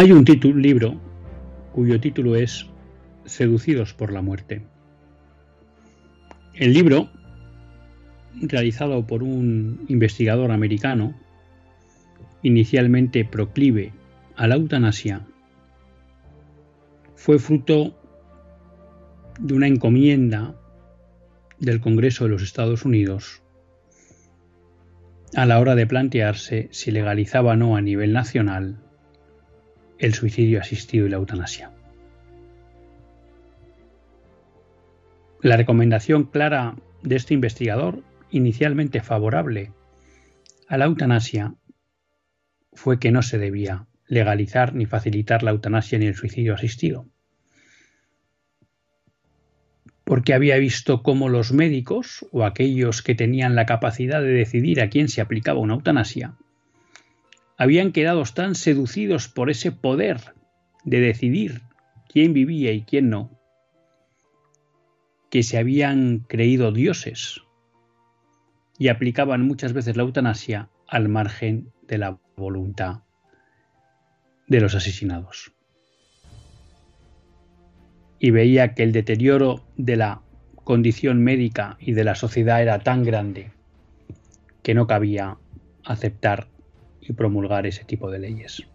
Hay un título, libro cuyo título es Seducidos por la muerte. El libro, realizado por un investigador americano, inicialmente proclive a la eutanasia, fue fruto de una encomienda del Congreso de los Estados Unidos a la hora de plantearse si legalizaba o no a nivel nacional el suicidio asistido y la eutanasia. La recomendación clara de este investigador, inicialmente favorable a la eutanasia, fue que no se debía legalizar ni facilitar la eutanasia ni el suicidio asistido. Porque había visto cómo los médicos o aquellos que tenían la capacidad de decidir a quién se aplicaba una eutanasia habían quedado tan seducidos por ese poder de decidir quién vivía y quién no, que se habían creído dioses y aplicaban muchas veces la eutanasia al margen de la voluntad de los asesinados. Y veía que el deterioro de la condición médica y de la sociedad era tan grande que no cabía aceptar promulgar ese tipo de leyes.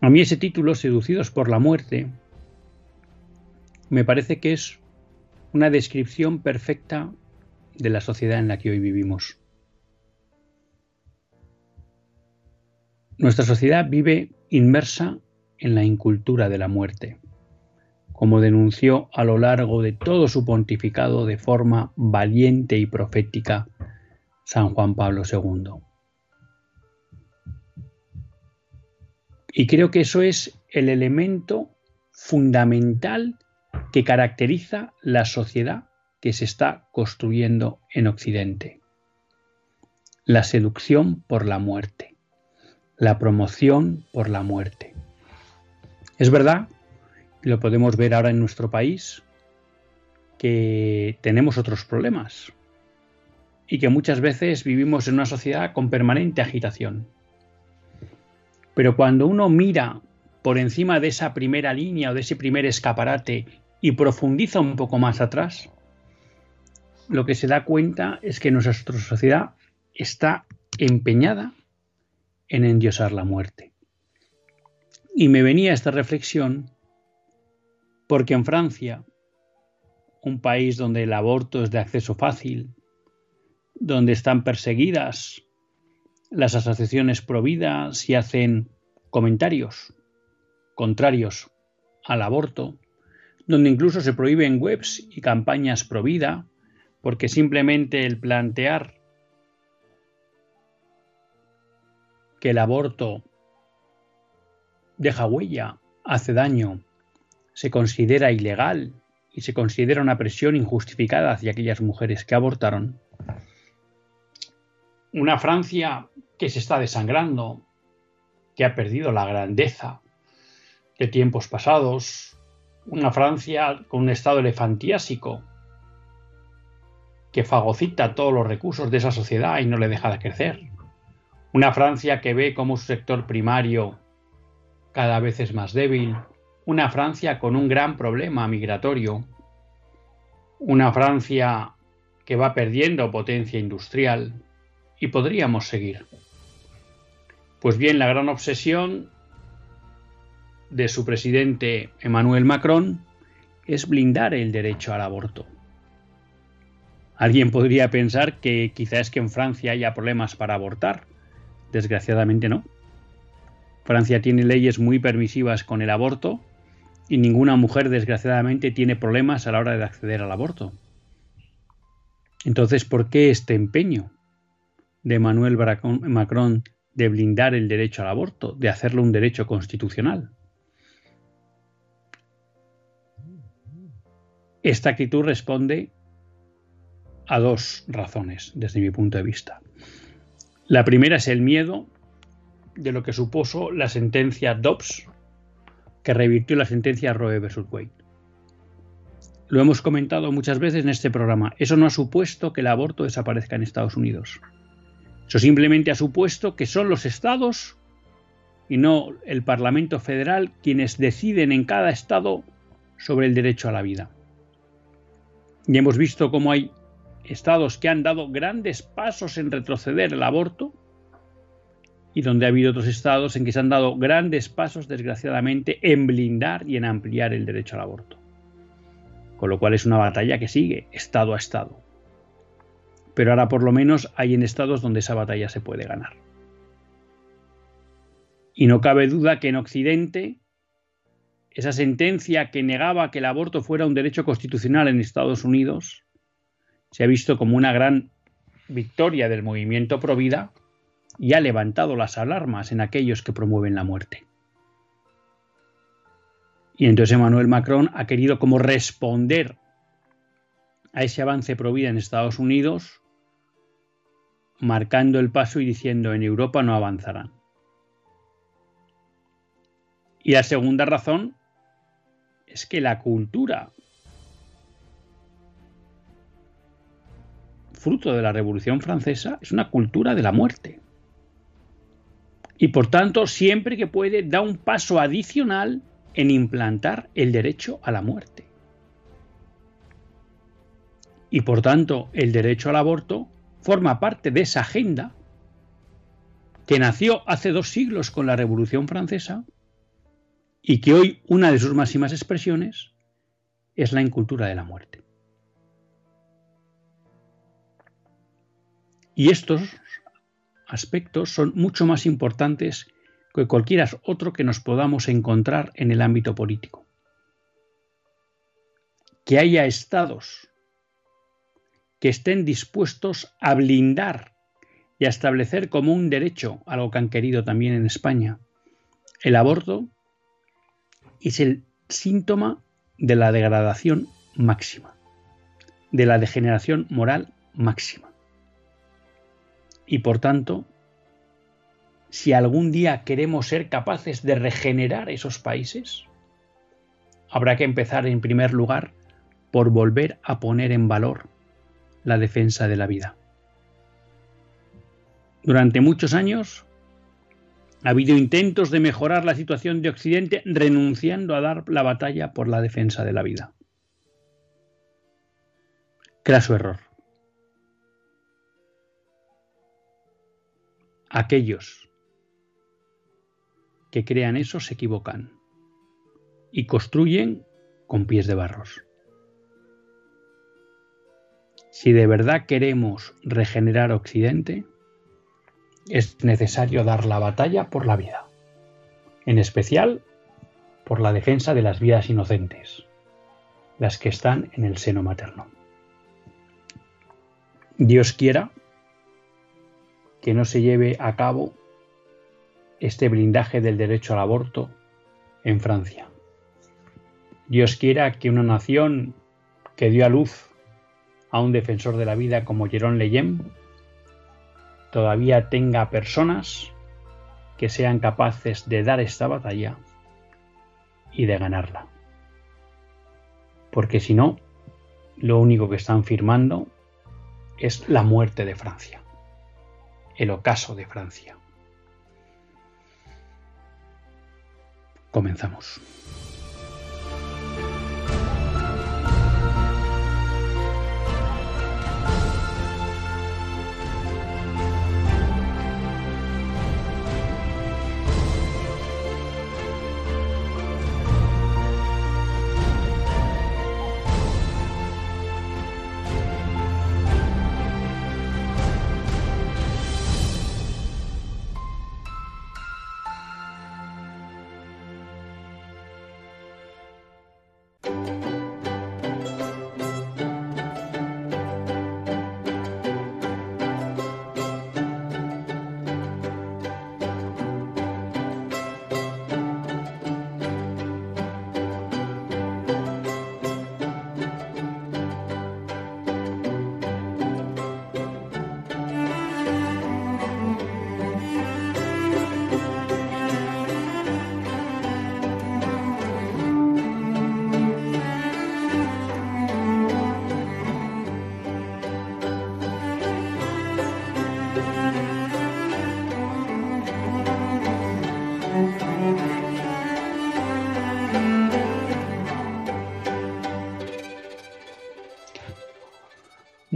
A mí ese título, Seducidos por la muerte, me parece que es una descripción perfecta de la sociedad en la que hoy vivimos. Nuestra sociedad vive inmersa en la incultura de la muerte, como denunció a lo largo de todo su pontificado de forma valiente y profética San Juan Pablo II. Y creo que eso es el elemento fundamental que caracteriza la sociedad que se está construyendo en Occidente. La seducción por la muerte, la promoción por la muerte. Es verdad, lo podemos ver ahora en nuestro país, que tenemos otros problemas y que muchas veces vivimos en una sociedad con permanente agitación. Pero cuando uno mira por encima de esa primera línea o de ese primer escaparate y profundiza un poco más atrás, lo que se da cuenta es que nuestra sociedad está empeñada en endiosar la muerte. Y me venía esta reflexión porque en Francia, un país donde el aborto es de acceso fácil, donde están perseguidas las asociaciones providas y hacen comentarios contrarios al aborto, donde incluso se prohíben webs y campañas pro vida, porque simplemente el plantear que el aborto deja huella, hace daño, se considera ilegal y se considera una presión injustificada hacia aquellas mujeres que abortaron, una Francia que se está desangrando, que ha perdido la grandeza de tiempos pasados, una Francia con un estado elefantiásico que fagocita todos los recursos de esa sociedad y no le deja de crecer. Una Francia que ve como su sector primario cada vez es más débil. Una Francia con un gran problema migratorio. Una Francia que va perdiendo potencia industrial y podríamos seguir. Pues bien, la gran obsesión de su presidente Emmanuel Macron es blindar el derecho al aborto. Alguien podría pensar que quizás que en Francia haya problemas para abortar. Desgraciadamente no. Francia tiene leyes muy permisivas con el aborto y ninguna mujer, desgraciadamente, tiene problemas a la hora de acceder al aborto. Entonces, ¿por qué este empeño de Emmanuel Macron de blindar el derecho al aborto, de hacerlo un derecho constitucional? Esta actitud responde a dos razones desde mi punto de vista. La primera es el miedo de lo que supuso la sentencia Dobbs, que revirtió la sentencia Roe vs. Wade. Lo hemos comentado muchas veces en este programa. Eso no ha supuesto que el aborto desaparezca en Estados Unidos. Eso simplemente ha supuesto que son los estados y no el Parlamento Federal quienes deciden en cada estado sobre el derecho a la vida. Y hemos visto cómo hay estados que han dado grandes pasos en retroceder el aborto y donde ha habido otros estados en que se han dado grandes pasos, desgraciadamente, en blindar y en ampliar el derecho al aborto. Con lo cual es una batalla que sigue, estado a estado. Pero ahora por lo menos hay en estados donde esa batalla se puede ganar. Y no cabe duda que en Occidente esa sentencia que negaba que el aborto fuera un derecho constitucional en Estados Unidos se ha visto como una gran victoria del movimiento pro vida y ha levantado las alarmas en aquellos que promueven la muerte. Y entonces Emmanuel Macron ha querido como responder a ese avance pro vida en Estados Unidos, marcando el paso y diciendo en Europa no avanzarán. Y la segunda razón es que la cultura fruto de la Revolución Francesa es una cultura de la muerte. Y por tanto, siempre que puede, da un paso adicional en implantar el derecho a la muerte. Y por tanto, el derecho al aborto forma parte de esa agenda que nació hace dos siglos con la Revolución Francesa y que hoy una de sus máximas expresiones es la incultura de la muerte. Y estos aspectos son mucho más importantes que cualquiera otro que nos podamos encontrar en el ámbito político. Que haya estados que estén dispuestos a blindar y a establecer como un derecho, algo que han querido también en España, el aborto, es el síntoma de la degradación máxima, de la degeneración moral máxima. Y por tanto, si algún día queremos ser capaces de regenerar esos países, habrá que empezar en primer lugar por volver a poner en valor la defensa de la vida. Durante muchos años ha habido intentos de mejorar la situación de Occidente renunciando a dar la batalla por la defensa de la vida. Craso error. Aquellos que crean eso se equivocan y construyen con pies de barros. Si de verdad queremos regenerar Occidente, es necesario dar la batalla por la vida, en especial por la defensa de las vidas inocentes, las que están en el seno materno. Dios quiera que no se lleve a cabo este blindaje del derecho al aborto en Francia. Dios quiera que una nación que dio a luz a un defensor de la vida como Jerón Leyen todavía tenga personas que sean capaces de dar esta batalla y de ganarla. Porque si no, lo único que están firmando es la muerte de Francia el ocaso de Francia. Comenzamos.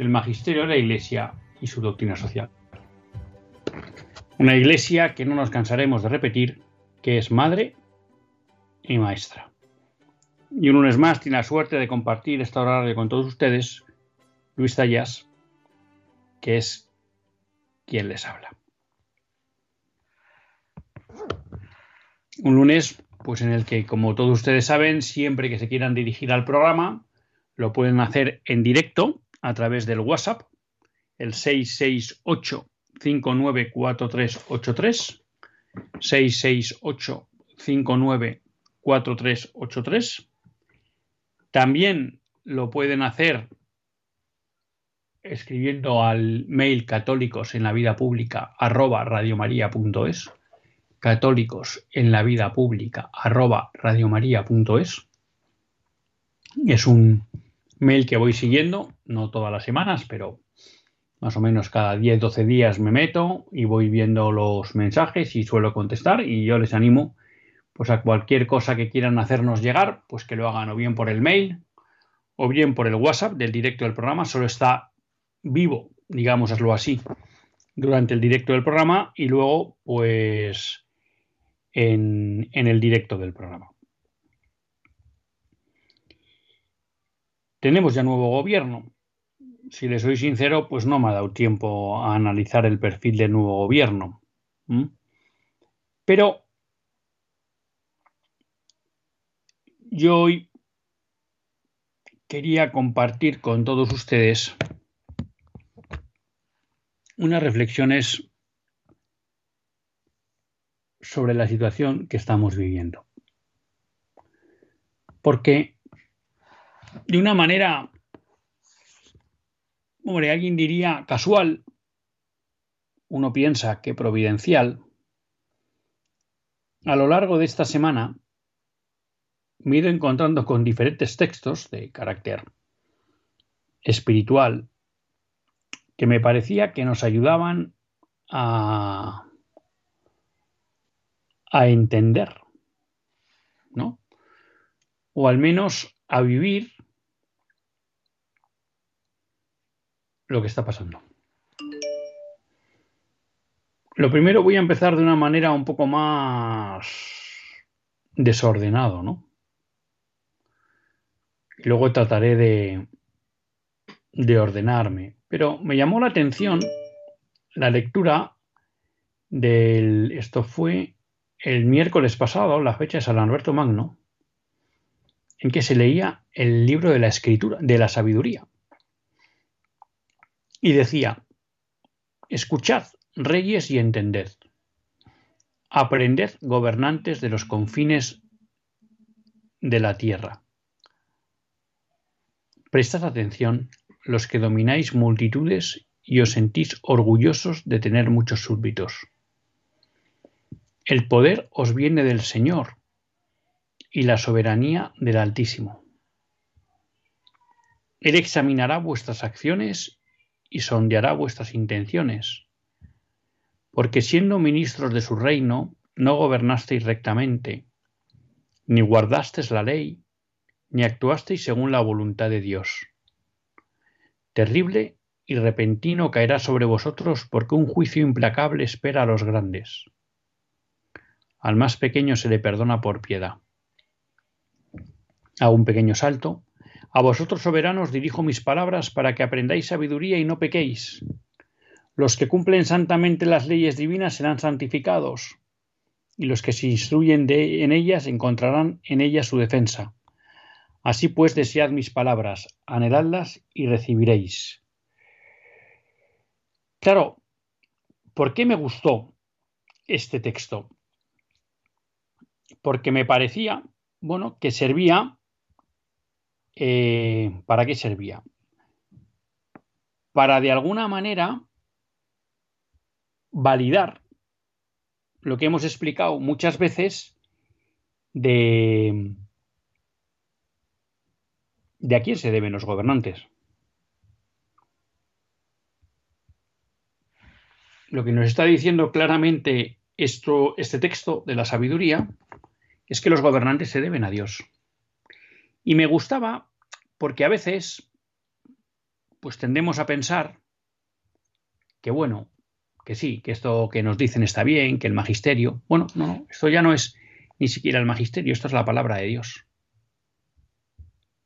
el magisterio de la Iglesia y su doctrina social. Una Iglesia que no nos cansaremos de repetir que es madre y maestra. Y un lunes más tiene la suerte de compartir esta horario con todos ustedes Luis Tallas, que es quien les habla. Un lunes, pues en el que, como todos ustedes saben, siempre que se quieran dirigir al programa, lo pueden hacer en directo a través del WhatsApp, el 668 594383 668 594383 También lo pueden hacer escribiendo al mail católicos en la vida pública arroba radiomaria.es católicos en la vida pública arroba radiomaria.es es un mail que voy siguiendo, no todas las semanas, pero más o menos cada 10, 12 días me meto y voy viendo los mensajes y suelo contestar y yo les animo pues a cualquier cosa que quieran hacernos llegar, pues que lo hagan o bien por el mail o bien por el WhatsApp del directo del programa, solo está vivo, digámoslo así, durante el directo del programa y luego pues en, en el directo del programa. Tenemos ya nuevo gobierno. Si le soy sincero, pues no me ha dado tiempo a analizar el perfil del nuevo gobierno. Pero yo hoy quería compartir con todos ustedes unas reflexiones sobre la situación que estamos viviendo. Porque de una manera, hombre, alguien diría casual, uno piensa que providencial, a lo largo de esta semana me he ido encontrando con diferentes textos de carácter espiritual que me parecía que nos ayudaban a, a entender, ¿no? O al menos a vivir lo que está pasando. Lo primero voy a empezar de una manera un poco más desordenado, ¿no? Y luego trataré de, de ordenarme. Pero me llamó la atención la lectura del. Esto fue el miércoles pasado, la fecha de San Alberto Magno, en que se leía el libro de la escritura, de la sabiduría. Y decía, escuchad, reyes, y entended. Aprended, gobernantes de los confines de la tierra. Prestad atención, los que domináis multitudes y os sentís orgullosos de tener muchos súbditos. El poder os viene del Señor y la soberanía del Altísimo. Él examinará vuestras acciones y sondeará vuestras intenciones, porque siendo ministros de su reino, no gobernasteis rectamente, ni guardasteis la ley, ni actuasteis según la voluntad de Dios. Terrible y repentino caerá sobre vosotros porque un juicio implacable espera a los grandes. Al más pequeño se le perdona por piedad. A un pequeño salto, a vosotros soberanos dirijo mis palabras para que aprendáis sabiduría y no pequéis. Los que cumplen santamente las leyes divinas serán santificados, y los que se instruyen de, en ellas encontrarán en ellas su defensa. Así pues, desead mis palabras, anheladlas y recibiréis. Claro, ¿por qué me gustó este texto? Porque me parecía, bueno, que servía eh, ¿para qué servía? para de alguna manera validar lo que hemos explicado muchas veces de, de a quién se deben los gobernantes. Lo que nos está diciendo claramente esto, este texto de la sabiduría es que los gobernantes se deben a Dios. Y me gustaba porque a veces pues tendemos a pensar que bueno, que sí, que esto que nos dicen está bien, que el magisterio, bueno, no, esto ya no es ni siquiera el magisterio, esto es la palabra de Dios.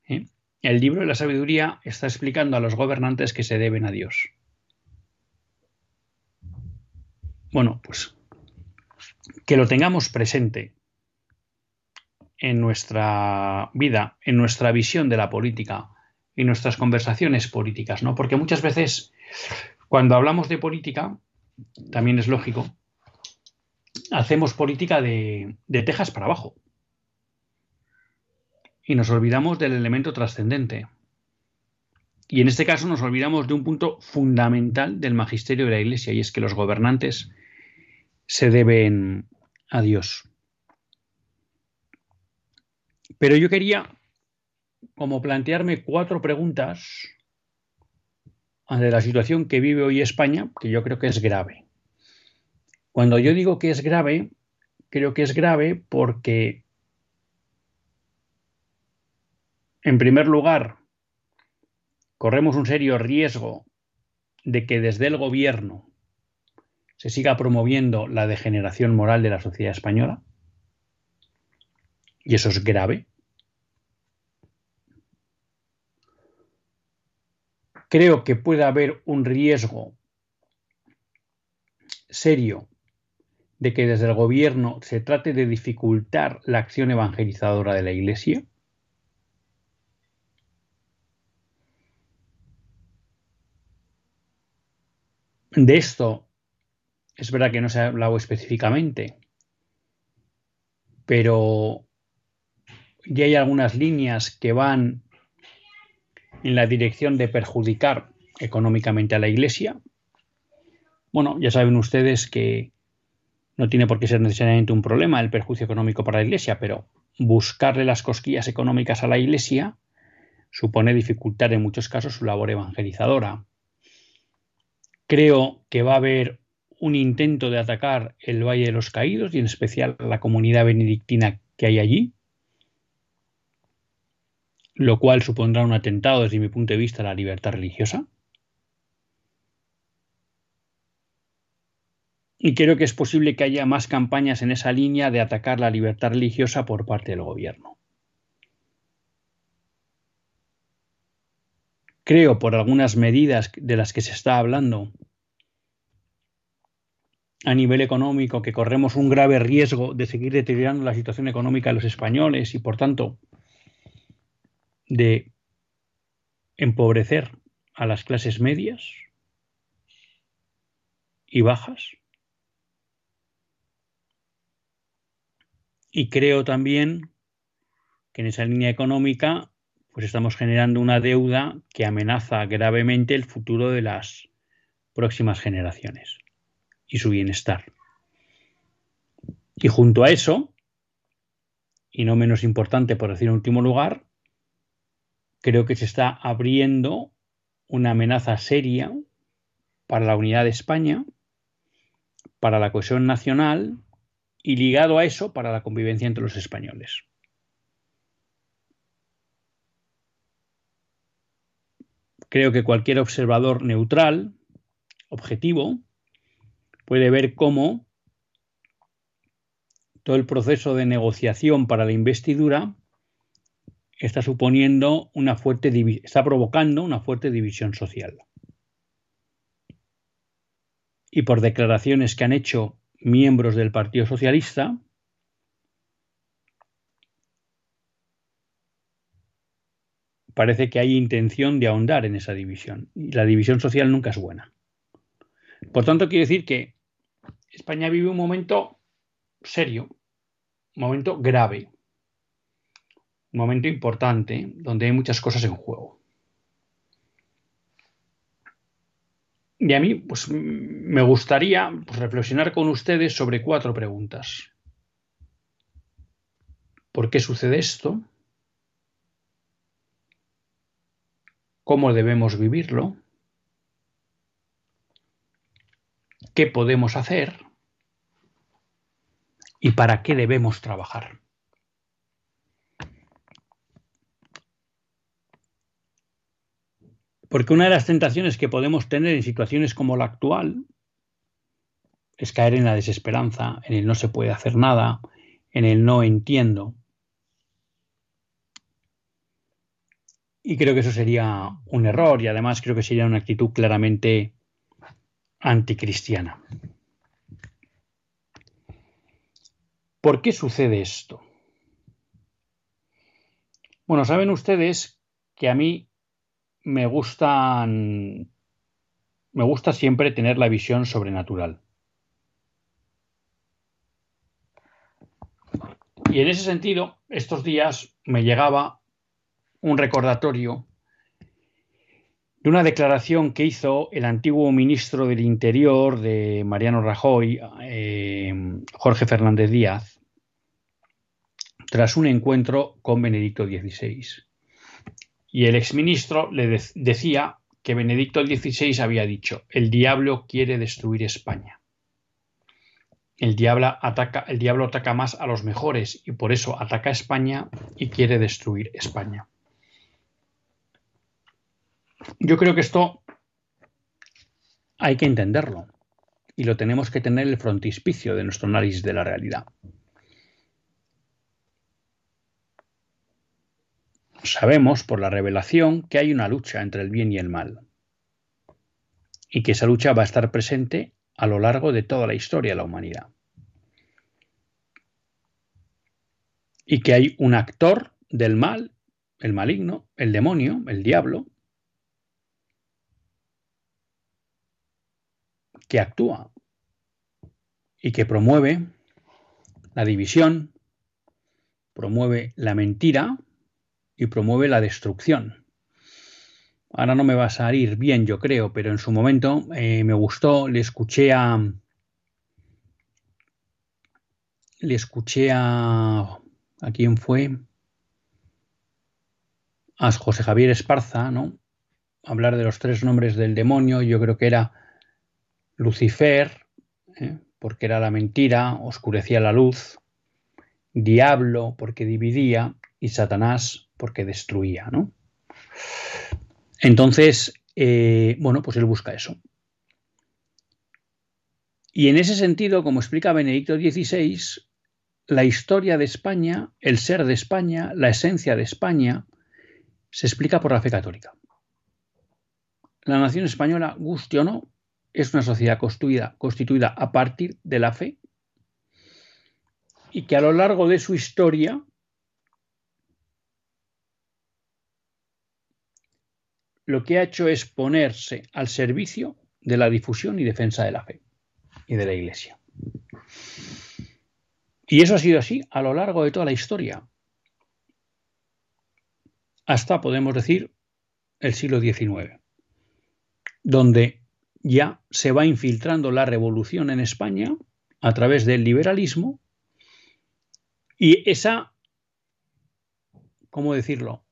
¿Eh? El libro de la sabiduría está explicando a los gobernantes que se deben a Dios. Bueno, pues que lo tengamos presente en nuestra vida, en nuestra visión de la política y nuestras conversaciones políticas, ¿no? Porque muchas veces cuando hablamos de política, también es lógico, hacemos política de, de tejas para abajo. Y nos olvidamos del elemento trascendente. Y en este caso nos olvidamos de un punto fundamental del magisterio de la Iglesia, y es que los gobernantes se deben a Dios. Pero yo quería como plantearme cuatro preguntas ante la situación que vive hoy España, que yo creo que es grave. Cuando yo digo que es grave, creo que es grave porque, en primer lugar, corremos un serio riesgo de que desde el gobierno se siga promoviendo la degeneración moral de la sociedad española. Y eso es grave. Creo que puede haber un riesgo serio de que desde el gobierno se trate de dificultar la acción evangelizadora de la Iglesia. De esto es verdad que no se ha hablado específicamente, pero ya hay algunas líneas que van en la dirección de perjudicar económicamente a la Iglesia. Bueno, ya saben ustedes que no tiene por qué ser necesariamente un problema el perjuicio económico para la Iglesia, pero buscarle las cosquillas económicas a la Iglesia supone dificultar en muchos casos su labor evangelizadora. Creo que va a haber un intento de atacar el Valle de los Caídos y en especial la comunidad benedictina que hay allí, lo cual supondrá un atentado desde mi punto de vista a la libertad religiosa. Y creo que es posible que haya más campañas en esa línea de atacar la libertad religiosa por parte del gobierno. Creo, por algunas medidas de las que se está hablando, a nivel económico que corremos un grave riesgo de seguir deteriorando la situación económica de los españoles y, por tanto, de empobrecer a las clases medias y bajas. Y creo también que en esa línea económica pues estamos generando una deuda que amenaza gravemente el futuro de las próximas generaciones y su bienestar. Y junto a eso, y no menos importante por decir en último lugar, creo que se está abriendo una amenaza seria para la unidad de España, para la cohesión nacional y ligado a eso para la convivencia entre los españoles. Creo que cualquier observador neutral, objetivo, puede ver cómo todo el proceso de negociación para la investidura está suponiendo una fuerte está provocando una fuerte división social. Y por declaraciones que han hecho miembros del Partido Socialista, parece que hay intención de ahondar en esa división. Y la división social nunca es buena. Por tanto, quiere decir que España vive un momento serio, un momento grave, momento importante donde hay muchas cosas en juego. Y a mí pues, me gustaría pues, reflexionar con ustedes sobre cuatro preguntas. ¿Por qué sucede esto? ¿Cómo debemos vivirlo? ¿Qué podemos hacer? ¿Y para qué debemos trabajar? Porque una de las tentaciones que podemos tener en situaciones como la actual es caer en la desesperanza, en el no se puede hacer nada, en el no entiendo. Y creo que eso sería un error y además creo que sería una actitud claramente anticristiana. ¿Por qué sucede esto? Bueno, saben ustedes que a mí me gustan. Me gusta siempre tener la visión sobrenatural. Y en ese sentido, estos días me llegaba un recordatorio de una declaración que hizo el antiguo ministro del Interior de Mariano Rajoy, eh, Jorge Fernández Díaz, tras un encuentro con Benedicto XVI. Y el exministro le decía que Benedicto XVI había dicho, el diablo quiere destruir España. El diablo, ataca, el diablo ataca más a los mejores y por eso ataca a España y quiere destruir España. Yo creo que esto hay que entenderlo y lo tenemos que tener el frontispicio de nuestro análisis de la realidad. Sabemos por la revelación que hay una lucha entre el bien y el mal y que esa lucha va a estar presente a lo largo de toda la historia de la humanidad. Y que hay un actor del mal, el maligno, el demonio, el diablo, que actúa y que promueve la división, promueve la mentira, y promueve la destrucción. Ahora no me va a salir bien, yo creo, pero en su momento eh, me gustó, le escuché a... Le escuché a... ¿A quién fue? A José Javier Esparza, ¿no? Hablar de los tres nombres del demonio, yo creo que era Lucifer, ¿eh? porque era la mentira, oscurecía la luz, Diablo, porque dividía, y Satanás, porque destruía, ¿no? Entonces, eh, bueno, pues él busca eso. Y en ese sentido, como explica Benedicto XVI, la historia de España, el ser de España, la esencia de España, se explica por la fe católica. La nación española, guste o no, es una sociedad constituida, constituida a partir de la fe y que a lo largo de su historia lo que ha hecho es ponerse al servicio de la difusión y defensa de la fe y de la Iglesia. Y eso ha sido así a lo largo de toda la historia. Hasta, podemos decir, el siglo XIX, donde ya se va infiltrando la revolución en España a través del liberalismo y esa, ¿cómo decirlo?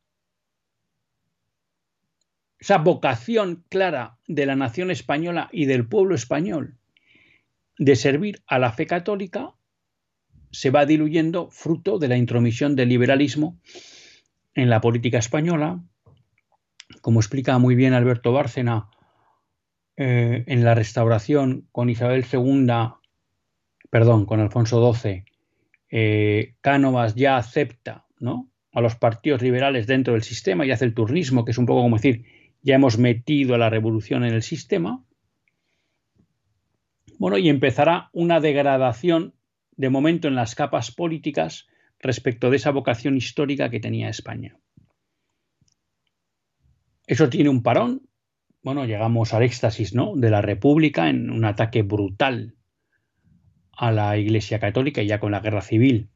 Esa vocación clara de la nación española y del pueblo español de servir a la fe católica se va diluyendo fruto de la intromisión del liberalismo en la política española, como explica muy bien Alberto Bárcena eh, en la restauración con Isabel II, perdón, con Alfonso XII, eh, Cánovas ya acepta ¿no? a los partidos liberales dentro del sistema y hace el turnismo, que es un poco como decir, ya hemos metido a la revolución en el sistema. Bueno, y empezará una degradación de momento en las capas políticas respecto de esa vocación histórica que tenía España. Eso tiene un parón. Bueno, llegamos al éxtasis ¿no? de la República en un ataque brutal a la Iglesia Católica, ya con la guerra civil,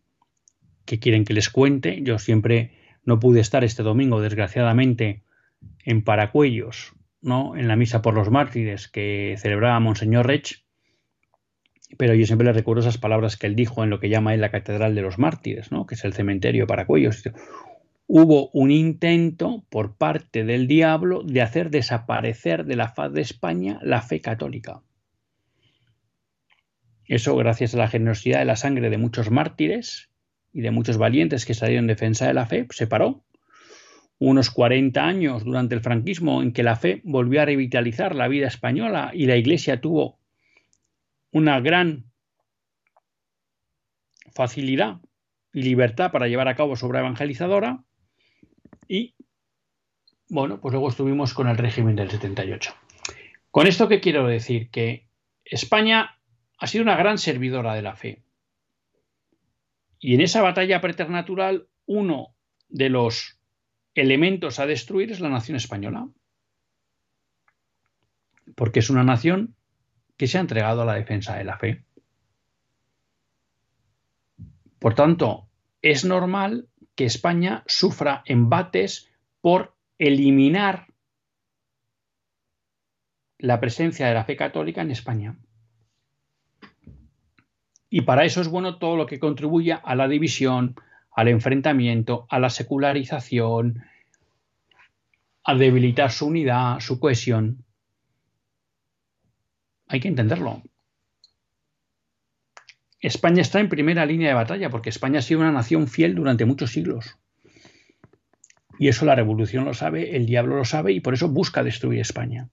que quieren que les cuente. Yo siempre no pude estar este domingo, desgraciadamente, en Paracuellos ¿no? en la misa por los mártires que celebraba Monseñor Rech, pero yo siempre le recuerdo esas palabras que él dijo en lo que llama él la Catedral de los Mártires, ¿no? que es el cementerio para cuellos. Hubo un intento por parte del diablo de hacer desaparecer de la faz de España la fe católica. Eso gracias a la generosidad de la sangre de muchos mártires y de muchos valientes que salieron en defensa de la fe, se paró. Unos 40 años durante el franquismo en que la fe volvió a revitalizar la vida española y la Iglesia tuvo una gran facilidad y libertad para llevar a cabo su obra evangelizadora y bueno, pues luego estuvimos con el régimen del 78. Con esto qué quiero decir que España ha sido una gran servidora de la fe. Y en esa batalla preternatural uno de los elementos a destruir es la nación española. Porque es una nación que se ha entregado a la defensa de la fe. Por tanto, es normal que España sufra embates por eliminar la presencia de la fe católica en España. Y para eso es bueno todo lo que contribuya a la división, al enfrentamiento, a la secularización, a debilitar su unidad, su cohesión. Hay que entenderlo. España está en primera línea de batalla porque España ha sido una nación fiel durante muchos siglos. Y eso la revolución lo sabe, el diablo lo sabe y por eso busca destruir España.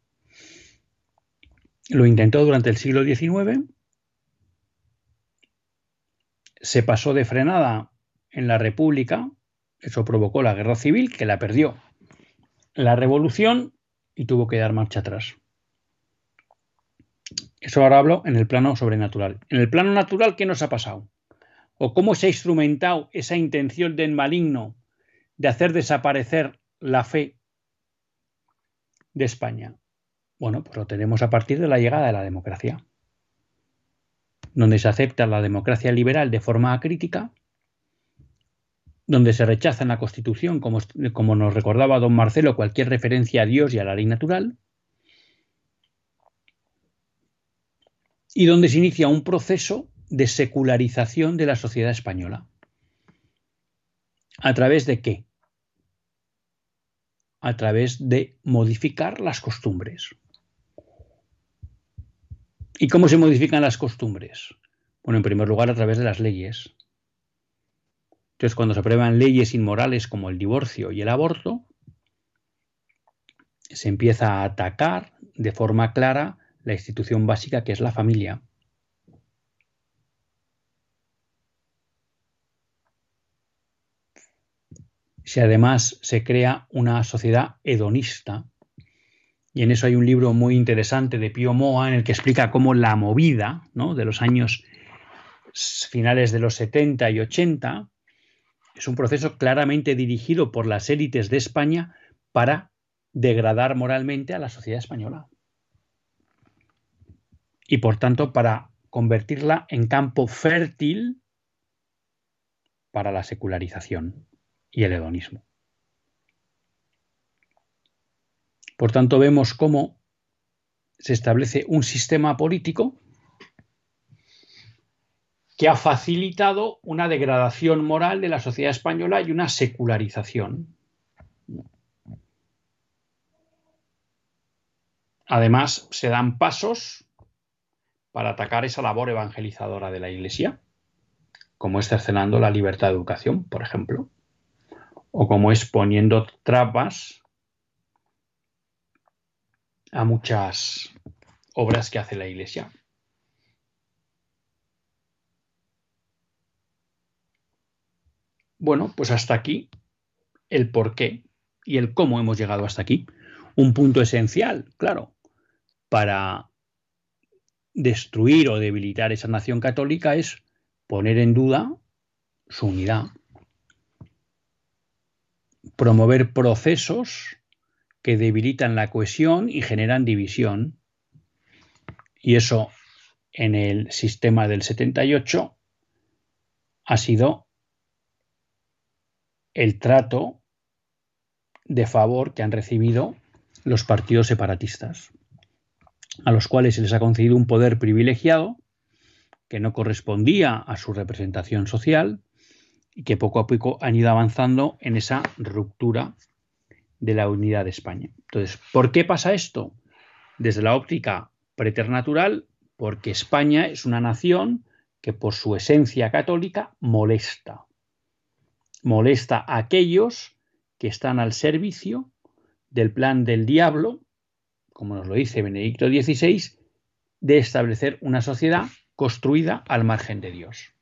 Lo intentó durante el siglo XIX, se pasó de frenada en la República, eso provocó la guerra civil, que la perdió. La revolución y tuvo que dar marcha atrás. Eso ahora hablo en el plano sobrenatural. En el plano natural, ¿qué nos ha pasado? ¿O cómo se ha instrumentado esa intención del maligno de hacer desaparecer la fe de España? Bueno, pues lo tenemos a partir de la llegada de la democracia, donde se acepta la democracia liberal de forma crítica, donde se rechaza en la Constitución, como, como nos recordaba don Marcelo, cualquier referencia a Dios y a la ley natural, y donde se inicia un proceso de secularización de la sociedad española. ¿A través de qué? A través de modificar las costumbres. ¿Y cómo se modifican las costumbres? Bueno, en primer lugar, a través de las leyes. Entonces, cuando se aprueban leyes inmorales como el divorcio y el aborto, se empieza a atacar de forma clara la institución básica que es la familia. Si además se crea una sociedad hedonista, y en eso hay un libro muy interesante de Pío Moa en el que explica cómo la movida ¿no? de los años finales de los 70 y 80 es un proceso claramente dirigido por las élites de España para degradar moralmente a la sociedad española y por tanto para convertirla en campo fértil para la secularización y el hedonismo. Por tanto, vemos cómo se establece un sistema político que ha facilitado una degradación moral de la sociedad española y una secularización. Además, se dan pasos para atacar esa labor evangelizadora de la Iglesia, como es cercenando la libertad de educación, por ejemplo, o como es poniendo trabas a muchas obras que hace la Iglesia. Bueno, pues hasta aquí el por qué y el cómo hemos llegado hasta aquí. Un punto esencial, claro, para destruir o debilitar esa nación católica es poner en duda su unidad, promover procesos que debilitan la cohesión y generan división. Y eso en el sistema del 78 ha sido el trato de favor que han recibido los partidos separatistas, a los cuales se les ha concedido un poder privilegiado que no correspondía a su representación social y que poco a poco han ido avanzando en esa ruptura de la unidad de España. Entonces, ¿por qué pasa esto? Desde la óptica preternatural, porque España es una nación que por su esencia católica molesta. Molesta a aquellos que están al servicio del plan del diablo, como nos lo dice Benedicto XVI, de establecer una sociedad construida al margen de Dios.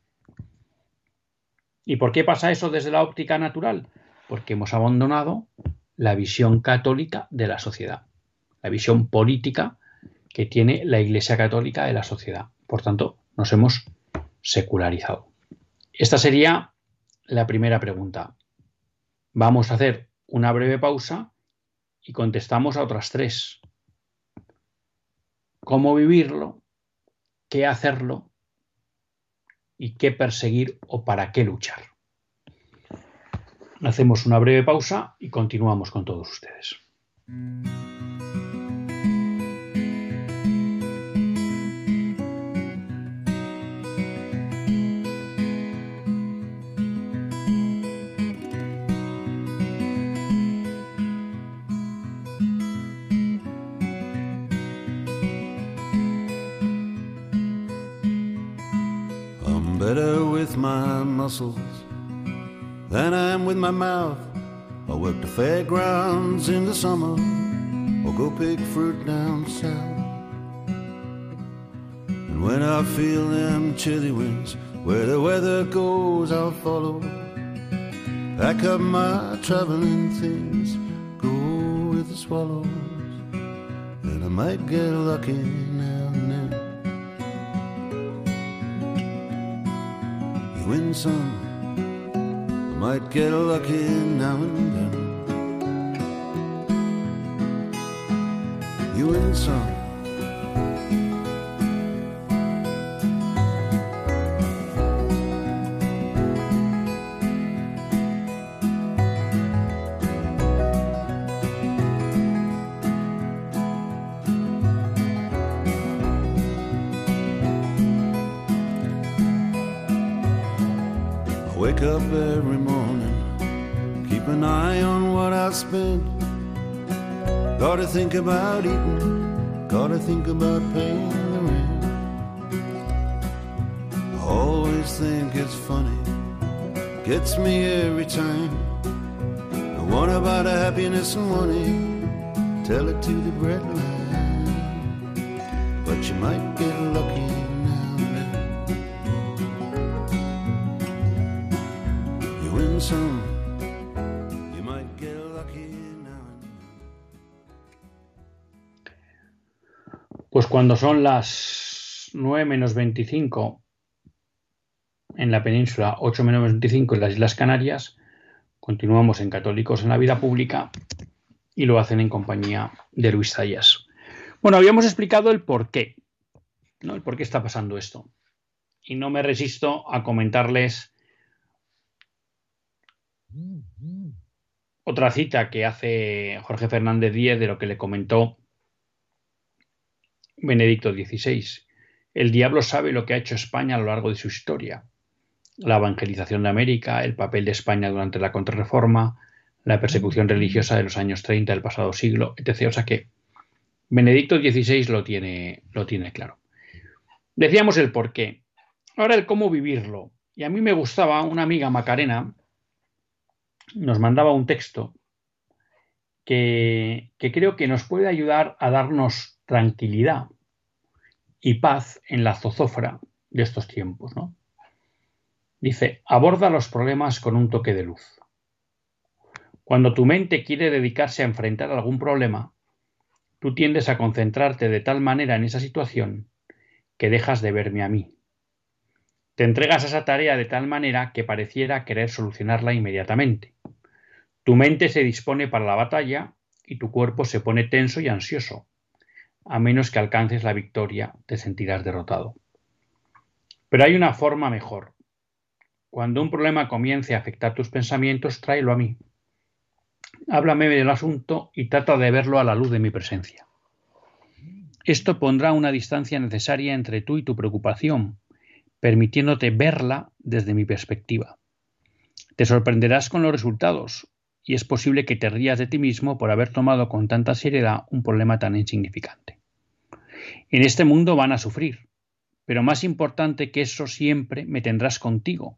¿Y por qué pasa eso desde la óptica natural? Porque hemos abandonado la visión católica de la sociedad, la visión política que tiene la Iglesia Católica de la sociedad. Por tanto, nos hemos secularizado. Esta sería la primera pregunta. Vamos a hacer una breve pausa y contestamos a otras tres. ¿Cómo vivirlo? ¿Qué hacerlo? ¿Y qué perseguir o para qué luchar? Hacemos una breve pausa y continuamos con todos ustedes. Muscles than I am with my mouth. I work the fairgrounds in the summer or go pick fruit down south. And when I feel them chilly winds, where the weather goes, I'll follow. Pack up my traveling things, go with the swallows, and I might get lucky win some, I might get lucky now and then. You win some. Think about eating, gotta think about paying the rent. Always think it's funny, gets me every time. I want about a happiness and money, tell it to the breadline. But you might get lucky now You win some. Cuando son las 9 menos 25 en la península, 8 menos 25 en las Islas Canarias, continuamos en Católicos en la Vida Pública y lo hacen en compañía de Luis Zayas. Bueno, habíamos explicado el por qué, ¿no? El por qué está pasando esto. Y no me resisto a comentarles otra cita que hace Jorge Fernández Díez de lo que le comentó Benedicto XVI. El diablo sabe lo que ha hecho España a lo largo de su historia. La evangelización de América, el papel de España durante la contrarreforma, la persecución religiosa de los años 30 del pasado siglo, etc. O sea que Benedicto XVI lo tiene, lo tiene claro. Decíamos el por qué. Ahora el cómo vivirlo. Y a mí me gustaba, una amiga Macarena nos mandaba un texto que, que creo que nos puede ayudar a darnos tranquilidad y paz en la zozofra de estos tiempos. ¿no? Dice, aborda los problemas con un toque de luz. Cuando tu mente quiere dedicarse a enfrentar algún problema, tú tiendes a concentrarte de tal manera en esa situación que dejas de verme a mí. Te entregas a esa tarea de tal manera que pareciera querer solucionarla inmediatamente. Tu mente se dispone para la batalla y tu cuerpo se pone tenso y ansioso, a menos que alcances la victoria, te sentirás derrotado. Pero hay una forma mejor. Cuando un problema comience a afectar tus pensamientos, tráelo a mí. Háblame del asunto y trata de verlo a la luz de mi presencia. Esto pondrá una distancia necesaria entre tú y tu preocupación, permitiéndote verla desde mi perspectiva. Te sorprenderás con los resultados, y es posible que te rías de ti mismo por haber tomado con tanta seriedad un problema tan insignificante. En este mundo van a sufrir, pero más importante que eso siempre me tendrás contigo,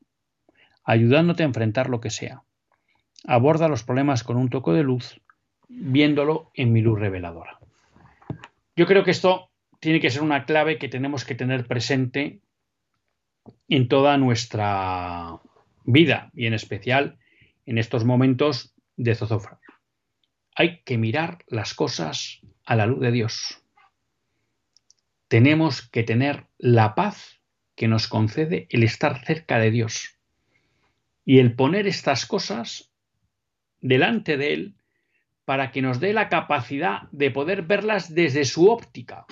ayudándote a enfrentar lo que sea. Aborda los problemas con un toque de luz, viéndolo en mi luz reveladora. Yo creo que esto tiene que ser una clave que tenemos que tener presente en toda nuestra vida y en especial en estos momentos de zozofra. Hay que mirar las cosas a la luz de Dios. Tenemos que tener la paz que nos concede el estar cerca de Dios y el poner estas cosas delante de Él para que nos dé la capacidad de poder verlas desde su óptica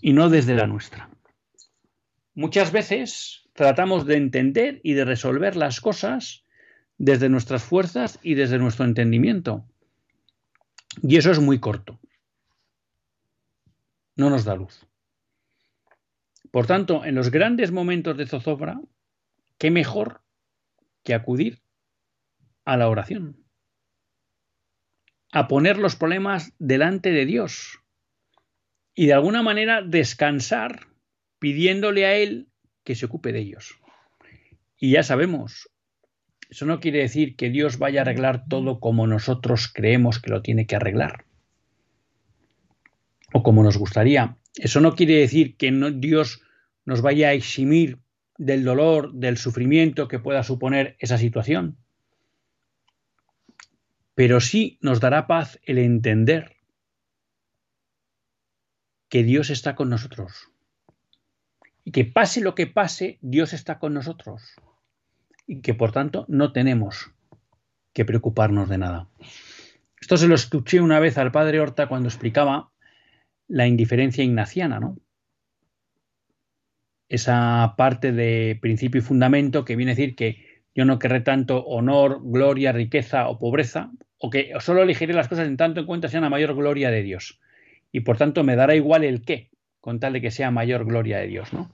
y no desde la nuestra. Muchas veces tratamos de entender y de resolver las cosas desde nuestras fuerzas y desde nuestro entendimiento. Y eso es muy corto. No nos da luz. Por tanto, en los grandes momentos de zozobra, qué mejor que acudir a la oración, a poner los problemas delante de Dios y de alguna manera descansar pidiéndole a Él que se ocupe de ellos. Y ya sabemos, eso no quiere decir que Dios vaya a arreglar todo como nosotros creemos que lo tiene que arreglar o como nos gustaría. Eso no quiere decir que Dios nos vaya a eximir del dolor, del sufrimiento que pueda suponer esa situación. Pero sí nos dará paz el entender que Dios está con nosotros y que pase lo que pase, Dios está con nosotros y que por tanto no tenemos que preocuparnos de nada. Esto se lo escuché una vez al padre Horta cuando explicaba la indiferencia ignaciana, ¿no? Esa parte de principio y fundamento que viene a decir que yo no querré tanto honor, gloria, riqueza o pobreza, o que solo elegiré las cosas en tanto en cuenta sean la mayor gloria de Dios. Y por tanto me dará igual el qué, con tal de que sea mayor gloria de Dios, ¿no?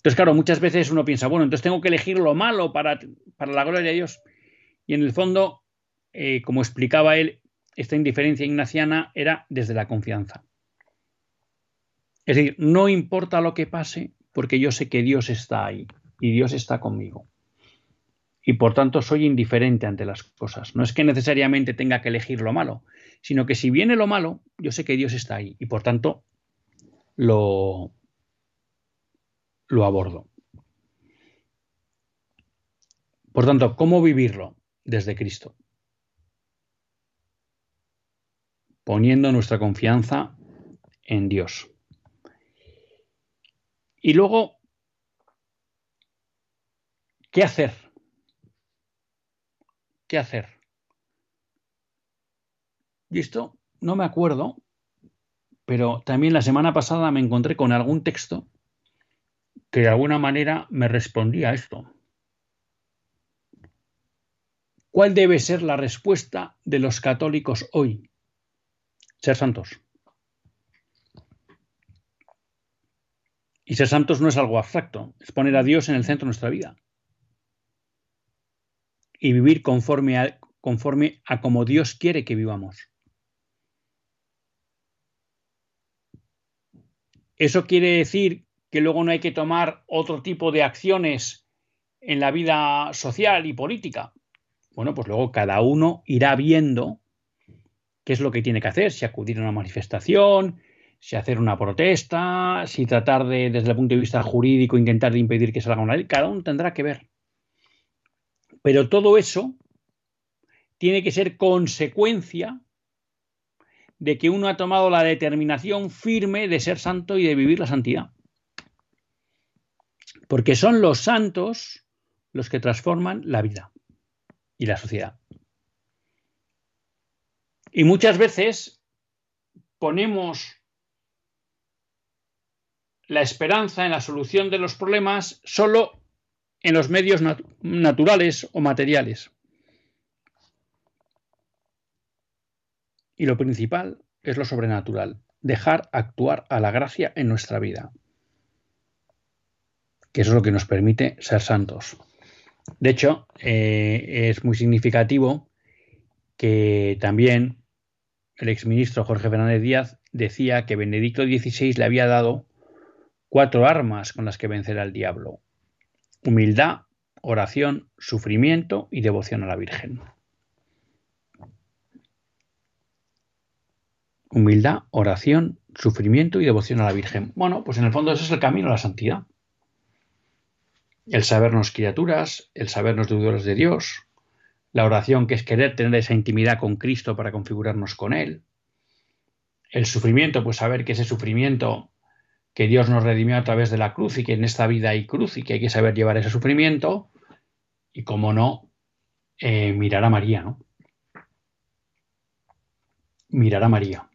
Entonces, claro, muchas veces uno piensa, bueno, entonces tengo que elegir lo malo para, para la gloria de Dios. Y en el fondo, eh, como explicaba él, esta indiferencia ignaciana era desde la confianza. Es decir, no importa lo que pase, porque yo sé que Dios está ahí y Dios está conmigo. Y por tanto soy indiferente ante las cosas. No es que necesariamente tenga que elegir lo malo, sino que si viene lo malo, yo sé que Dios está ahí y por tanto lo, lo abordo. Por tanto, ¿cómo vivirlo desde Cristo? Poniendo nuestra confianza en Dios. Y luego, ¿qué hacer? ¿Qué hacer? Y esto no me acuerdo, pero también la semana pasada me encontré con algún texto que de alguna manera me respondía a esto. ¿Cuál debe ser la respuesta de los católicos hoy? Ser santos. Y ser santos no es algo abstracto, es poner a Dios en el centro de nuestra vida. Y vivir conforme a, conforme a como Dios quiere que vivamos. ¿Eso quiere decir que luego no hay que tomar otro tipo de acciones en la vida social y política? Bueno, pues luego cada uno irá viendo qué es lo que tiene que hacer, si acudir a una manifestación, si hacer una protesta, si tratar de, desde el punto de vista jurídico, intentar impedir que salga una ley, cada uno tendrá que ver. Pero todo eso tiene que ser consecuencia de que uno ha tomado la determinación firme de ser santo y de vivir la santidad. Porque son los santos los que transforman la vida y la sociedad. Y muchas veces ponemos la esperanza en la solución de los problemas solo en los medios nat naturales o materiales. Y lo principal es lo sobrenatural, dejar actuar a la gracia en nuestra vida, que eso es lo que nos permite ser santos. De hecho, eh, es muy significativo que también el exministro Jorge Fernández Díaz decía que Benedicto XVI le había dado cuatro armas con las que vencer al diablo. Humildad, oración, sufrimiento y devoción a la Virgen. Humildad, oración, sufrimiento y devoción a la Virgen. Bueno, pues en el fondo ese es el camino a la santidad. El sabernos criaturas, el sabernos deudores de Dios, la oración que es querer tener esa intimidad con Cristo para configurarnos con Él. El sufrimiento, pues saber que ese sufrimiento que Dios nos redimió a través de la cruz y que en esta vida hay cruz y que hay que saber llevar ese sufrimiento y, como no, eh, mirar a María, ¿no? Mirar a María.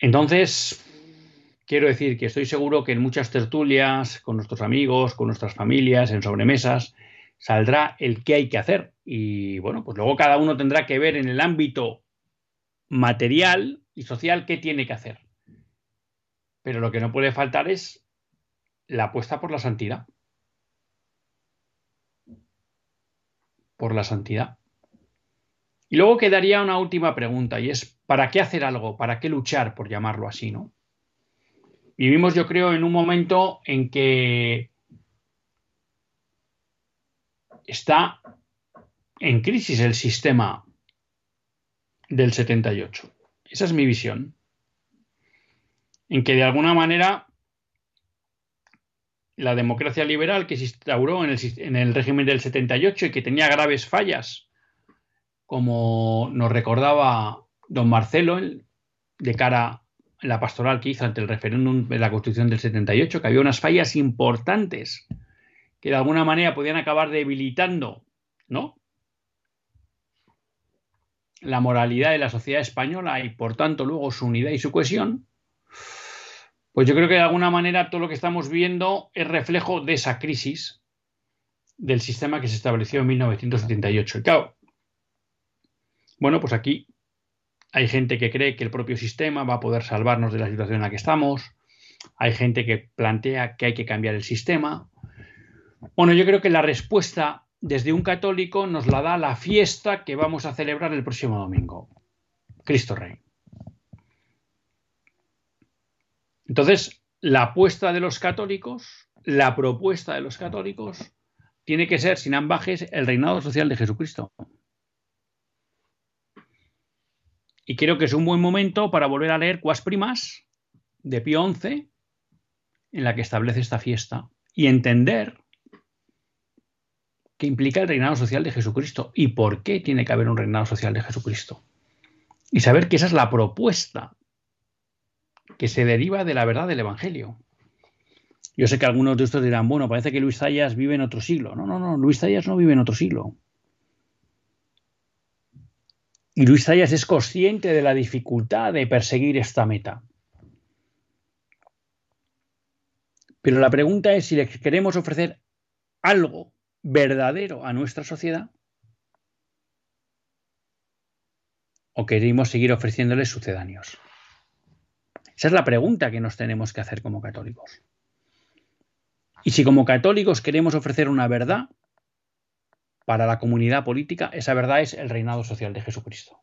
Entonces, quiero decir que estoy seguro que en muchas tertulias, con nuestros amigos, con nuestras familias, en sobremesas, saldrá el qué hay que hacer. Y bueno, pues luego cada uno tendrá que ver en el ámbito material y social qué tiene que hacer. Pero lo que no puede faltar es la apuesta por la santidad. Por la santidad. Y luego quedaría una última pregunta y es, ¿para qué hacer algo? ¿Para qué luchar, por llamarlo así, no? Vivimos, yo creo, en un momento en que está en crisis el sistema del 78. Esa es mi visión. En que de alguna manera la democracia liberal que se instauró en el, régimen del 78 y que tenía graves fallas, como nos recordaba don Marcelo de cara la pastoral que hizo ante el referéndum de la Constitución del 78, que había unas fallas importantes que de alguna manera podían acabar debilitando, ¿no? La moralidad de la sociedad española y por tanto luego su unidad y su cohesión, pues yo creo que de alguna manera todo lo que estamos viendo es reflejo de esa crisis del sistema que se estableció en 1978. Y claro, bueno, pues aquí hay gente que cree que el propio sistema va a poder salvarnos de la situación en la que estamos. Hay gente que plantea que hay que cambiar el sistema. Bueno, yo creo que la respuesta desde un católico nos la da la fiesta que vamos a celebrar el próximo domingo. Cristo Rey. Entonces, la apuesta de los católicos, la propuesta de los católicos, tiene que ser, sin ambajes, el reinado social de Jesucristo. Y creo que es un buen momento para volver a leer Cuas Primas de Pío XI, en la que establece esta fiesta, y entender que implica el reinado social de Jesucristo y por qué tiene que haber un reinado social de Jesucristo. Y saber que esa es la propuesta que se deriva de la verdad del Evangelio. Yo sé que algunos de ustedes dirán, bueno, parece que Luis Zayas vive en otro siglo. No, no, no, Luis Zayas no vive en otro siglo. Y Luis Zayas es consciente de la dificultad de perseguir esta meta. Pero la pregunta es si le queremos ofrecer algo verdadero a nuestra sociedad? ¿O queremos seguir ofreciéndoles sucedáneos? Esa es la pregunta que nos tenemos que hacer como católicos. Y si como católicos queremos ofrecer una verdad para la comunidad política, esa verdad es el reinado social de Jesucristo.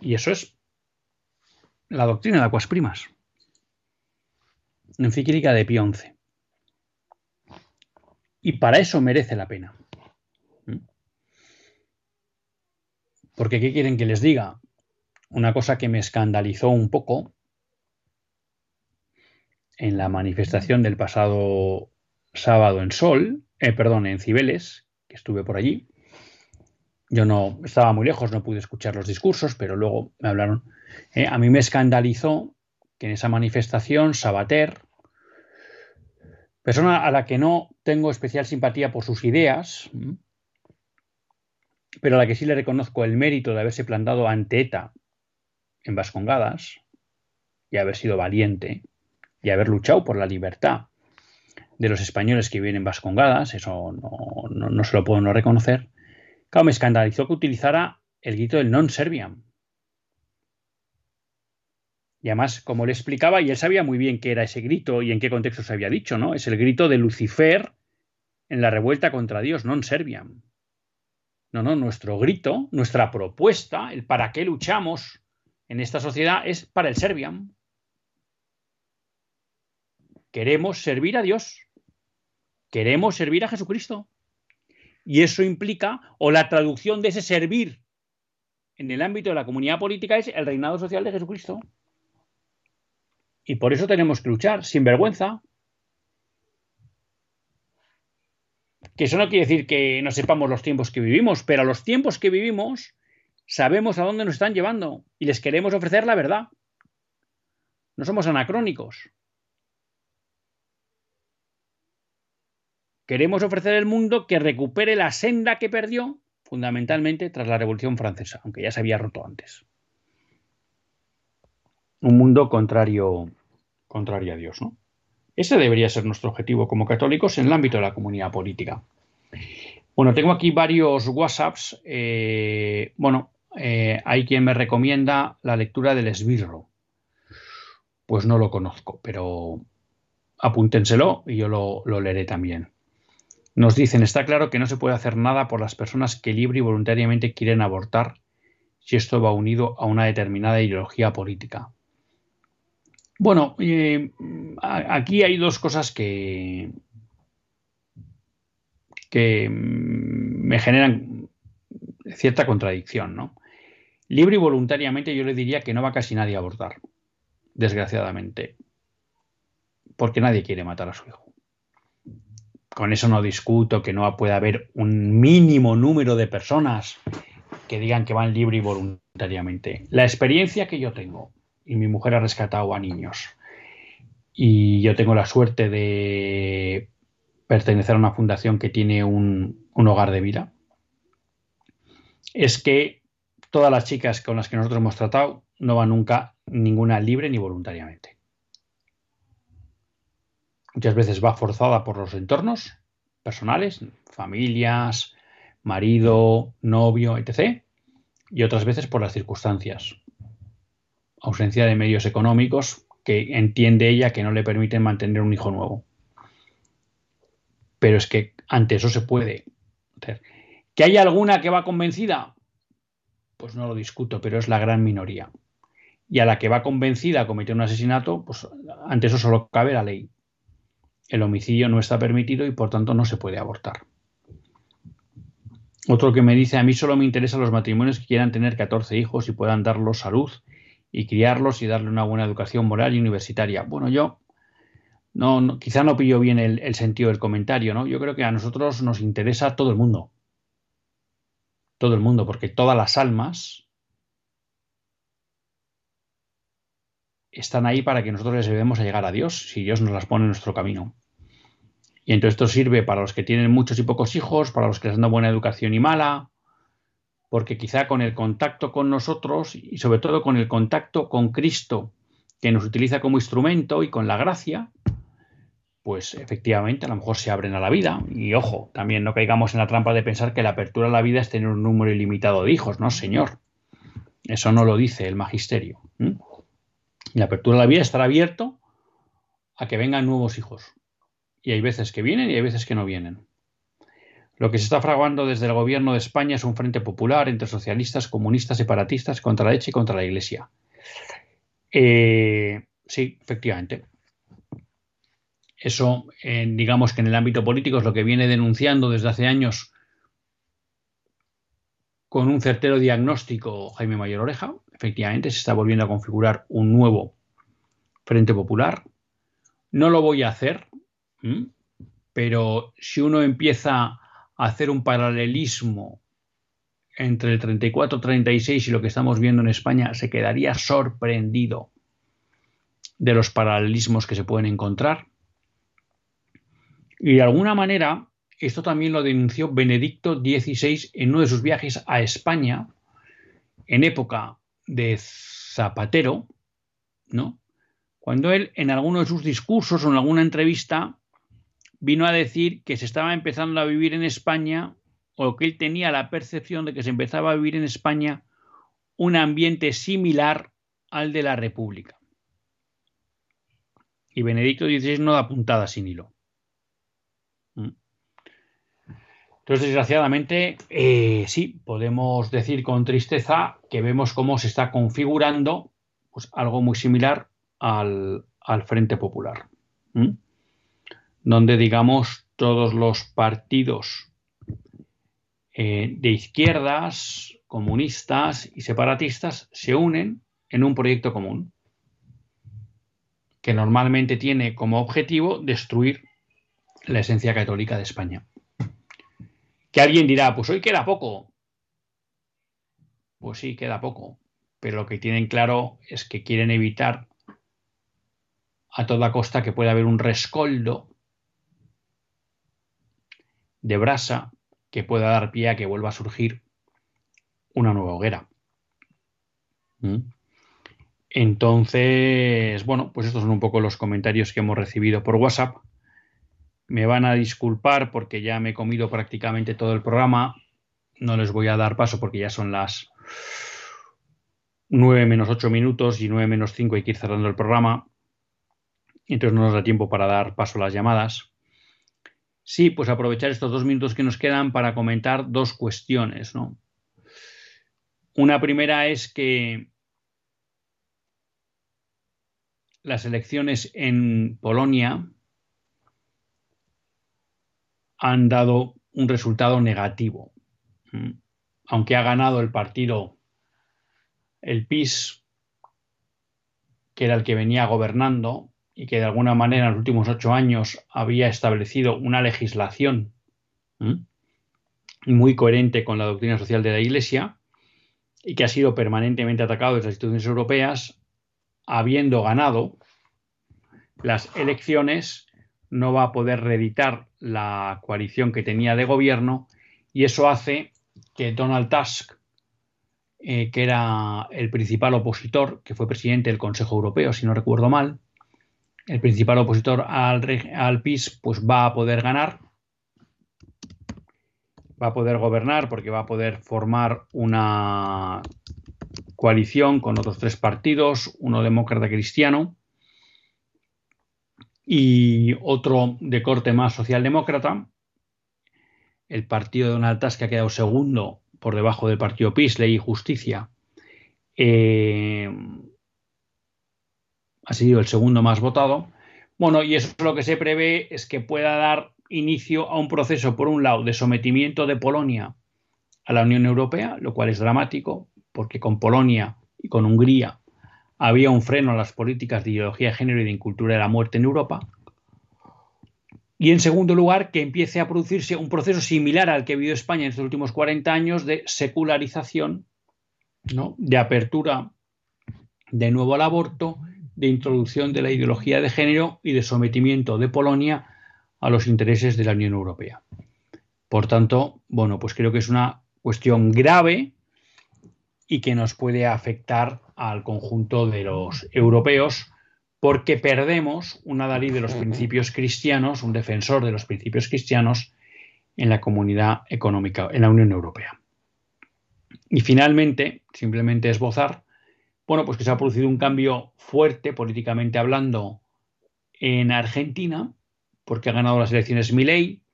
Y eso es la doctrina de aguas primas. Encíclica de Pío XI. Y para eso merece la pena. Porque ¿qué quieren que les diga? Una cosa que me escandalizó un poco en la manifestación del pasado sábado en Sol, eh, perdón, en Cibeles, que estuve por allí. Yo no estaba muy lejos, no pude escuchar los discursos, pero luego me hablaron eh, a mí me escandalizó que en esa manifestación Sabater, persona a la que no tengo especial simpatía por sus ideas, pero a la que sí le reconozco el mérito de haberse plantado ante ETA en Vascongadas y haber sido valiente y haber luchado por la libertad de los españoles que viven en Vascongadas, eso no, se lo puedo no reconocer, claro, me escandalizó que utilizara el grito del non serviam. Y además, como le explicaba, y él sabía muy bien qué era ese grito y en qué contexto se había dicho, ¿no? Es el grito de Lucifer en la revuelta contra Dios, non serviam. No, no, nuestro grito, nuestra propuesta, el para qué luchamos en esta sociedad es para el serviam. Queremos servir a Dios. Queremos servir a Jesucristo. Y eso implica, o la traducción de ese servir en el ámbito de la comunidad política es el reinado social de Jesucristo. Y por eso tenemos que luchar sin vergüenza. Que eso no quiere decir que no sepamos los tiempos que vivimos, pero a los tiempos que vivimos sabemos a dónde nos están llevando y les queremos ofrecer la verdad. No somos anacrónicos. Queremos ofrecer al mundo que recupere la senda que perdió fundamentalmente tras la Revolución Francesa, aunque ya se había roto antes. Un mundo contrario, contrario a Dios, ¿no? Ese debería ser nuestro objetivo como católicos en el ámbito de la comunidad política. Bueno, tengo aquí varios WhatsApps. Eh, bueno, eh, hay quien me recomienda la lectura del esbirro. Pues no lo conozco, pero apúntenselo y yo lo leeré también. Nos dicen, está claro que no se puede hacer nada por las personas que libre y voluntariamente quieren abortar si esto va unido a una determinada ideología política. Bueno, eh, aquí hay dos cosas que, que me generan cierta contradicción, ¿no? Libre y voluntariamente yo le diría que no va casi nadie a abortar, desgraciadamente, porque nadie quiere matar a su hijo con eso no discuto que no puede haber un mínimo número de personas que digan que van libre y voluntariamente. La experiencia que yo tengo, y mi mujer ha rescatado a niños, y yo tengo la suerte de pertenecer a una fundación que tiene un, un hogar de vida, es que todas las chicas con las que nosotros hemos tratado no van nunca ninguna libre ni voluntariamente muchas veces va forzada por los entornos personales, familias, marido, novio, etc. Y otras veces por las circunstancias. Ausencia de medios económicos que entiende ella que no le permiten mantener un hijo nuevo. Pero es que ante eso se puede hacer. ¿Que hay alguna que va convencida? Pues no lo discuto, pero es la gran minoría. Y a la que va convencida a cometer un asesinato, pues ante eso solo cabe la ley el homicidio no está permitido y por tanto no se puede abortar. Otro que me dice, a mí solo me interesan los matrimonios que quieran tener 14 hijos y puedan darlos salud y criarlos y darle una buena educación moral y universitaria. Bueno, yo no, quizá no pillo bien el, sentido del comentario, ¿no? Yo creo que a nosotros nos interesa todo el mundo. Todo el mundo, porque todas las almas están ahí para que nosotros les debemos a llegar a Dios, si Dios nos las pone en nuestro camino. Y entonces esto sirve para los que tienen muchos y pocos hijos, para los que les dan buena educación y mala, porque quizá con el contacto con nosotros y sobre todo con el contacto con Cristo, que nos utiliza como instrumento y con la gracia, pues efectivamente a lo mejor se abren a la vida. Y ojo, también no caigamos en la trampa de pensar que la apertura a la vida es tener un número ilimitado de hijos, no, señor. Eso no lo dice el magisterio. La apertura a la vida estará abierto a que vengan nuevos hijos. Y hay veces que vienen y hay veces que no vienen. Lo que se está fraguando desde el gobierno de España es un frente popular entre socialistas, comunistas, separatistas, contra la derecha y contra la Iglesia. Eh, sí, efectivamente. Eso, digamos que en el ámbito político es lo que viene denunciando desde hace años con un certero diagnóstico Jaime Mayor Oreja. Efectivamente, se está volviendo a configurar un nuevo Frente Popular. No lo voy a hacer pero si uno empieza a hacer un paralelismo entre el 34-36 y lo que estamos viendo en España, se quedaría sorprendido de los paralelismos que se pueden encontrar. Y de alguna manera, esto también lo denunció Benedicto XVI en uno de sus viajes a España, en época de Zapatero, ¿no? Cuando él, en alguno de sus discursos o en alguna entrevista, vino a decir que se estaba empezando a vivir en España o que él tenía la percepción de que se empezaba a vivir en España un ambiente similar al de la República. Y Benedicto XVI no da puntada sin hilo. ¿Mm? Entonces, desgraciadamente, eh, sí, podemos decir con tristeza que vemos cómo se está configurando pues, algo muy similar al, Frente Popular, donde, digamos, todos los partidos eh, de izquierdas, comunistas y separatistas se unen en un proyecto común que normalmente tiene como objetivo destruir la esencia católica de España. Que alguien dirá, pues hoy queda poco. Pues sí, queda poco. Pero lo que tienen claro es que quieren evitar a toda costa que pueda haber un rescoldo de brasa que pueda dar pie a que vuelva a surgir una nueva hoguera. ¿Mm? Entonces, bueno, pues estos son un poco los comentarios que hemos recibido por WhatsApp. Me van a disculpar porque ya me he comido prácticamente todo el programa. No les voy a dar paso porque ya son las 9 menos 8 minutos y 9 menos 5 hay que ir cerrando el programa. Entonces no nos da tiempo para dar paso a las llamadas. Sí, pues aprovechar estos dos minutos que nos quedan para comentar dos cuestiones, ¿no? Una primera es que las elecciones en Polonia han dado un resultado negativo. Aunque ha ganado el partido, el PIS, que era el que venía gobernando y que de alguna manera en los últimos ocho años había establecido una legislación muy coherente con la doctrina social de la Iglesia y que ha sido permanentemente atacado desde las instituciones europeas, habiendo ganado las elecciones, no va a poder reeditar la coalición que tenía de gobierno y eso hace que Donald Tusk, eh, que era el principal opositor, que fue presidente del Consejo Europeo, si no recuerdo mal, el principal opositor al, al PIS, pues va a poder ganar, va a poder gobernar porque va a poder formar una coalición con otros tres partidos, uno demócrata cristiano, y otro de corte más socialdemócrata. El partido de Donald Tusk que ha quedado segundo por debajo del partido PIS, Ley y Justicia. Eh, ha sido el segundo más votado. Bueno, y eso lo que se prevé es que pueda dar inicio a un proceso, por un lado, de sometimiento de Polonia a la Unión Europea, lo cual es dramático, porque con Polonia y con Hungría había un freno a las políticas de ideología de género y de incultura de la muerte en Europa. Y en segundo lugar, que empiece a producirse un proceso similar al que ha vivido España en estos últimos 40 años de secularización, ¿no? de apertura de nuevo al aborto, de introducción de la ideología de género y de sometimiento de Polonia a los intereses de la Unión Europea. Por tanto, bueno, pues creo que es una cuestión grave y que nos puede afectar al conjunto de los europeos porque perdemos un adalid de los principios cristianos, un defensor de los principios cristianos en la comunidad económica, en la Unión Europea. Y finalmente, simplemente esbozar, bueno, pues que se ha producido un cambio fuerte políticamente hablando en Argentina, porque ha ganado las elecciones Milei,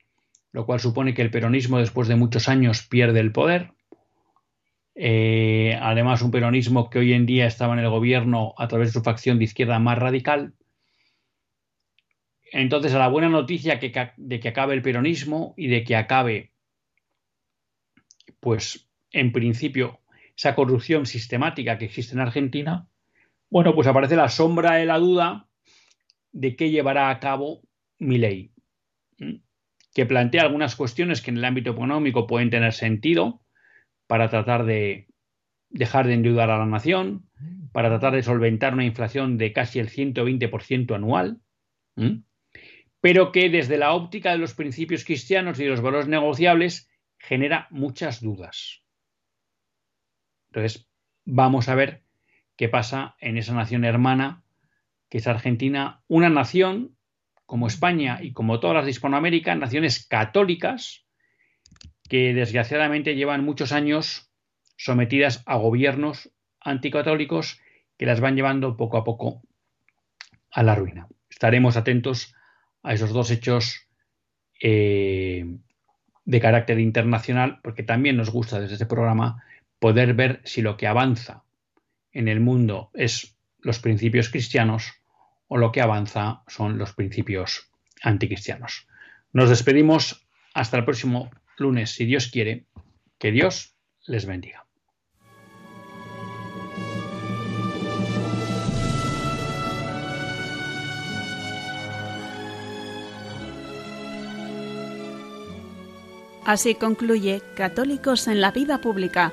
lo cual supone que el peronismo después de muchos años pierde el poder. Eh, además un peronismo que hoy en día estaba en el gobierno a través de su facción de izquierda más radical. Entonces, a la buena noticia de que acabe el peronismo y de que acabe, pues, en principio, esa corrupción sistemática que existe en Argentina, bueno, pues aparece la sombra de la duda de qué llevará a cabo mi ley, que plantea algunas cuestiones que en el ámbito económico pueden tener sentido, para tratar de dejar de endeudar a la nación, para tratar de solventar una inflación de casi el 120% anual, pero que desde la óptica de los principios cristianos y de los valores negociables genera muchas dudas. Entonces, vamos a ver qué pasa en esa nación hermana que es Argentina, una nación como España y como todas las de Hispanoamérica, naciones católicas que desgraciadamente llevan muchos años sometidas a gobiernos anticatólicos que las van llevando poco a poco a la ruina. Estaremos atentos a esos dos hechos eh, de carácter internacional, porque también nos gusta desde este programa poder ver si lo que avanza en el mundo es los principios cristianos o lo que avanza son los principios anticristianos. Nos despedimos hasta el próximo lunes, si Dios quiere. Que Dios les bendiga. Así concluye Católicos en la Vida Pública,